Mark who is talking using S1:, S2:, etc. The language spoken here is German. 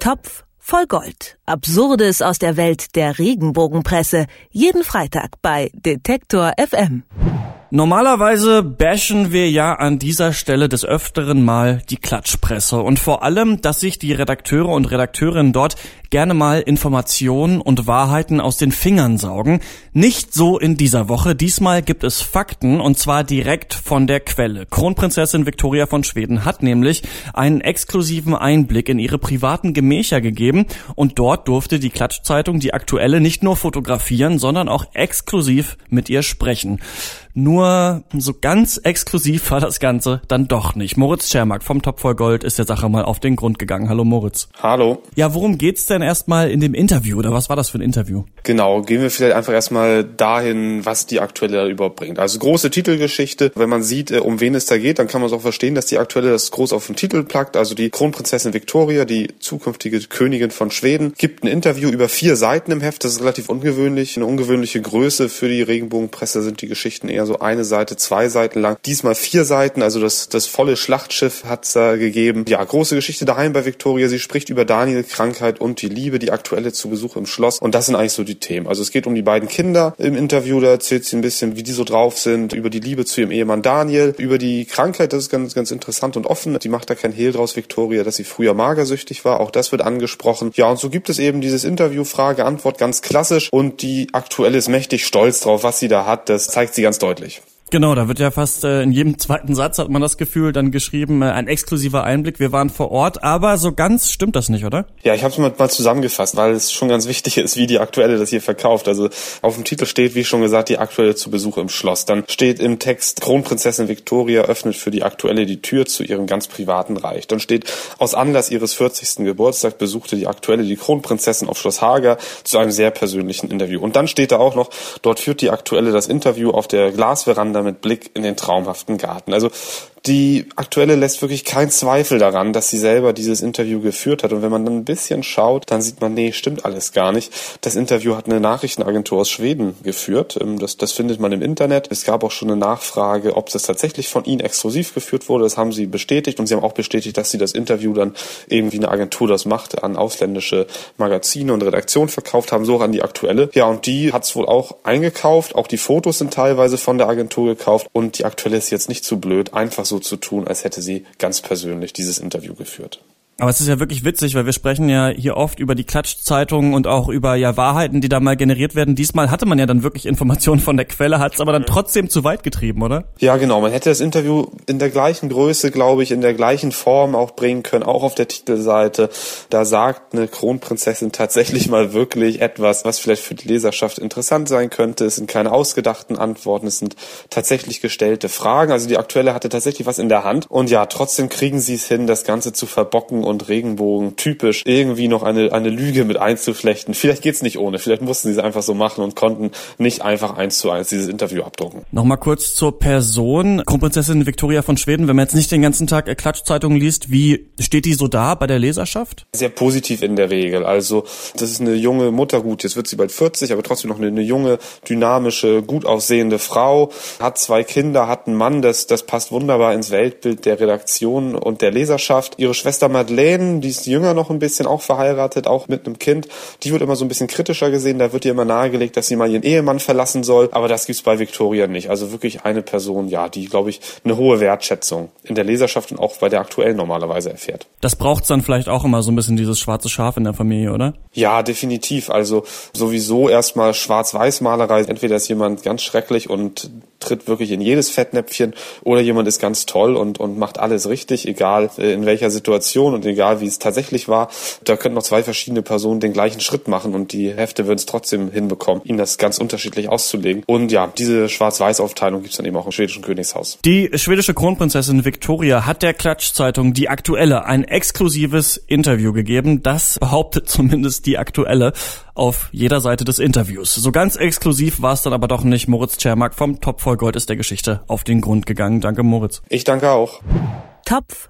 S1: Topf voll Gold. Absurdes aus der Welt der Regenbogenpresse. Jeden Freitag bei Detektor FM.
S2: Normalerweise bashen wir ja an dieser Stelle des Öfteren mal die Klatschpresse und vor allem, dass sich die Redakteure und Redakteurinnen dort gerne mal Informationen und Wahrheiten aus den Fingern saugen. Nicht so in dieser Woche. Diesmal gibt es Fakten und zwar direkt von der Quelle. Kronprinzessin Victoria von Schweden hat nämlich einen exklusiven Einblick in ihre privaten Gemächer gegeben und dort durfte die Klatschzeitung die aktuelle nicht nur fotografieren, sondern auch exklusiv mit ihr sprechen. Nur so ganz exklusiv war das Ganze dann doch nicht. Moritz Schermack vom Top voll Gold ist der Sache mal auf den Grund gegangen. Hallo Moritz.
S3: Hallo.
S2: Ja, worum geht's denn erstmal in dem Interview oder was war das für ein Interview?
S3: Genau, gehen wir vielleicht einfach erstmal dahin, was die aktuelle überbringt. Also große Titelgeschichte. Wenn man sieht, äh, um wen es da geht, dann kann man es auch verstehen, dass die aktuelle das groß auf den Titel plackt. Also die Kronprinzessin Victoria, die zukünftige Königin von Schweden, gibt ein Interview über vier Seiten im Heft. Das ist relativ ungewöhnlich. Eine ungewöhnliche Größe für die Regenbogenpresse sind die Geschichten eher so eine Seite, zwei Seiten lang. Diesmal vier Seiten, also das, das volle Schlachtschiff hat's da gegeben. Ja, große Geschichte daheim bei Victoria. Sie spricht über Daniel, Krankheit und die Liebe, die aktuelle zu Besuch im Schloss. Und das sind eigentlich so die Themen. Also es geht um die beiden Kinder im Interview. Da erzählt sie ein bisschen, wie die so drauf sind, über die Liebe zu ihrem Ehemann Daniel, über die Krankheit. Das ist ganz, ganz interessant und offen. Die macht da kein Hehl draus, Victoria, dass sie früher magersüchtig war. Auch das wird angesprochen. Ja, und so gibt es eben dieses Interview, Frage, Antwort, ganz klassisch. Und die aktuelle ist mächtig stolz drauf, was sie da hat. Das zeigt sie ganz deutlich.
S2: Genau, da wird ja fast äh, in jedem zweiten Satz hat man das Gefühl dann geschrieben, äh, ein exklusiver Einblick, wir waren vor Ort, aber so ganz stimmt das nicht, oder?
S3: Ja, ich habe es mal, mal zusammengefasst, weil es schon ganz wichtig ist, wie die aktuelle das hier verkauft. Also auf dem Titel steht, wie schon gesagt, die aktuelle zu Besuch im Schloss. Dann steht im Text, Kronprinzessin Victoria öffnet für die aktuelle die Tür zu ihrem ganz privaten Reich. Dann steht, aus Anlass ihres 40. Geburtstags besuchte die aktuelle die Kronprinzessin auf Schloss Hager zu einem sehr persönlichen Interview. Und dann steht da auch noch, dort führt die aktuelle das Interview auf der Glasveranda mit Blick in den traumhaften Garten. Also die aktuelle lässt wirklich keinen Zweifel daran, dass sie selber dieses Interview geführt hat. Und wenn man dann ein bisschen schaut, dann sieht man, nee, stimmt alles gar nicht. Das Interview hat eine Nachrichtenagentur aus Schweden geführt. Ähm, das, das findet man im Internet. Es gab auch schon eine Nachfrage, ob das tatsächlich von ihnen exklusiv geführt wurde. Das haben sie bestätigt. Und sie haben auch bestätigt, dass sie das Interview dann eben wie eine Agentur das macht, an ausländische Magazine und Redaktionen verkauft haben, so auch an die aktuelle. Ja, und die hat es wohl auch eingekauft. Auch die Fotos sind teilweise von der Agentur gekauft. Und die aktuelle ist jetzt nicht zu blöd, einfach so zu tun, als hätte sie ganz persönlich dieses Interview geführt.
S2: Aber es ist ja wirklich witzig, weil wir sprechen ja hier oft über die Klatschzeitungen und auch über ja Wahrheiten, die da mal generiert werden. Diesmal hatte man ja dann wirklich Informationen von der Quelle, hat es aber dann trotzdem zu weit getrieben, oder?
S3: Ja, genau. Man hätte das Interview in der gleichen Größe, glaube ich, in der gleichen Form auch bringen können, auch auf der Titelseite. Da sagt eine Kronprinzessin tatsächlich mal wirklich etwas, was vielleicht für die Leserschaft interessant sein könnte. Es sind keine ausgedachten Antworten, es sind tatsächlich gestellte Fragen. Also die aktuelle hatte tatsächlich was in der Hand. Und ja, trotzdem kriegen sie es hin, das Ganze zu verbocken und Regenbogen typisch irgendwie noch eine, eine Lüge mit einzuflechten. Vielleicht geht's nicht ohne. Vielleicht mussten sie es einfach so machen und konnten nicht einfach eins zu eins dieses Interview abdrucken.
S2: Nochmal kurz zur Person. Kronprinzessin Victoria von Schweden, wenn man jetzt nicht den ganzen Tag Klatschzeitungen liest, wie steht die so da bei der Leserschaft?
S3: Sehr positiv in der Regel. Also, das ist eine junge Mutter, gut, jetzt wird sie bald 40, aber trotzdem noch eine, eine junge, dynamische, gut aussehende Frau, hat zwei Kinder, hat einen Mann, das, das passt wunderbar ins Weltbild der Redaktion und der Leserschaft. Ihre Schwester Madeleine Madeleine, die ist jünger noch ein bisschen, auch verheiratet, auch mit einem Kind, die wird immer so ein bisschen kritischer gesehen. Da wird ihr immer nahegelegt, dass sie mal ihren Ehemann verlassen soll. Aber das gibt's bei Victoria nicht. Also wirklich eine Person, ja, die, glaube ich, eine hohe Wertschätzung in der Leserschaft und auch bei der aktuellen normalerweise erfährt.
S2: Das braucht's dann vielleicht auch immer so ein bisschen dieses schwarze Schaf in der Familie, oder?
S3: Ja, definitiv. Also sowieso erstmal Schwarz-Weiß-Malerei. Entweder ist jemand ganz schrecklich und tritt wirklich in jedes Fettnäpfchen oder jemand ist ganz toll und, und macht alles richtig, egal äh, in welcher Situation und egal wie es tatsächlich war. Da könnten noch zwei verschiedene Personen den gleichen Schritt machen und die Hefte würden es trotzdem hinbekommen, ihnen das ganz unterschiedlich auszulegen. Und ja, diese Schwarz-Weiß-Aufteilung gibt's dann eben auch im schwedischen Königshaus.
S2: Die schwedische Kronprinzessin Victoria hat der Klatschzeitung Die Aktuelle ein exklusives Interview gegeben. Das behauptet zumindest die Aktuelle auf jeder Seite des Interviews. So ganz exklusiv war es dann aber doch nicht. Moritz Czermak vom Top voll Gold ist der Geschichte auf den Grund gegangen. Danke, Moritz.
S3: Ich danke auch.
S1: Topf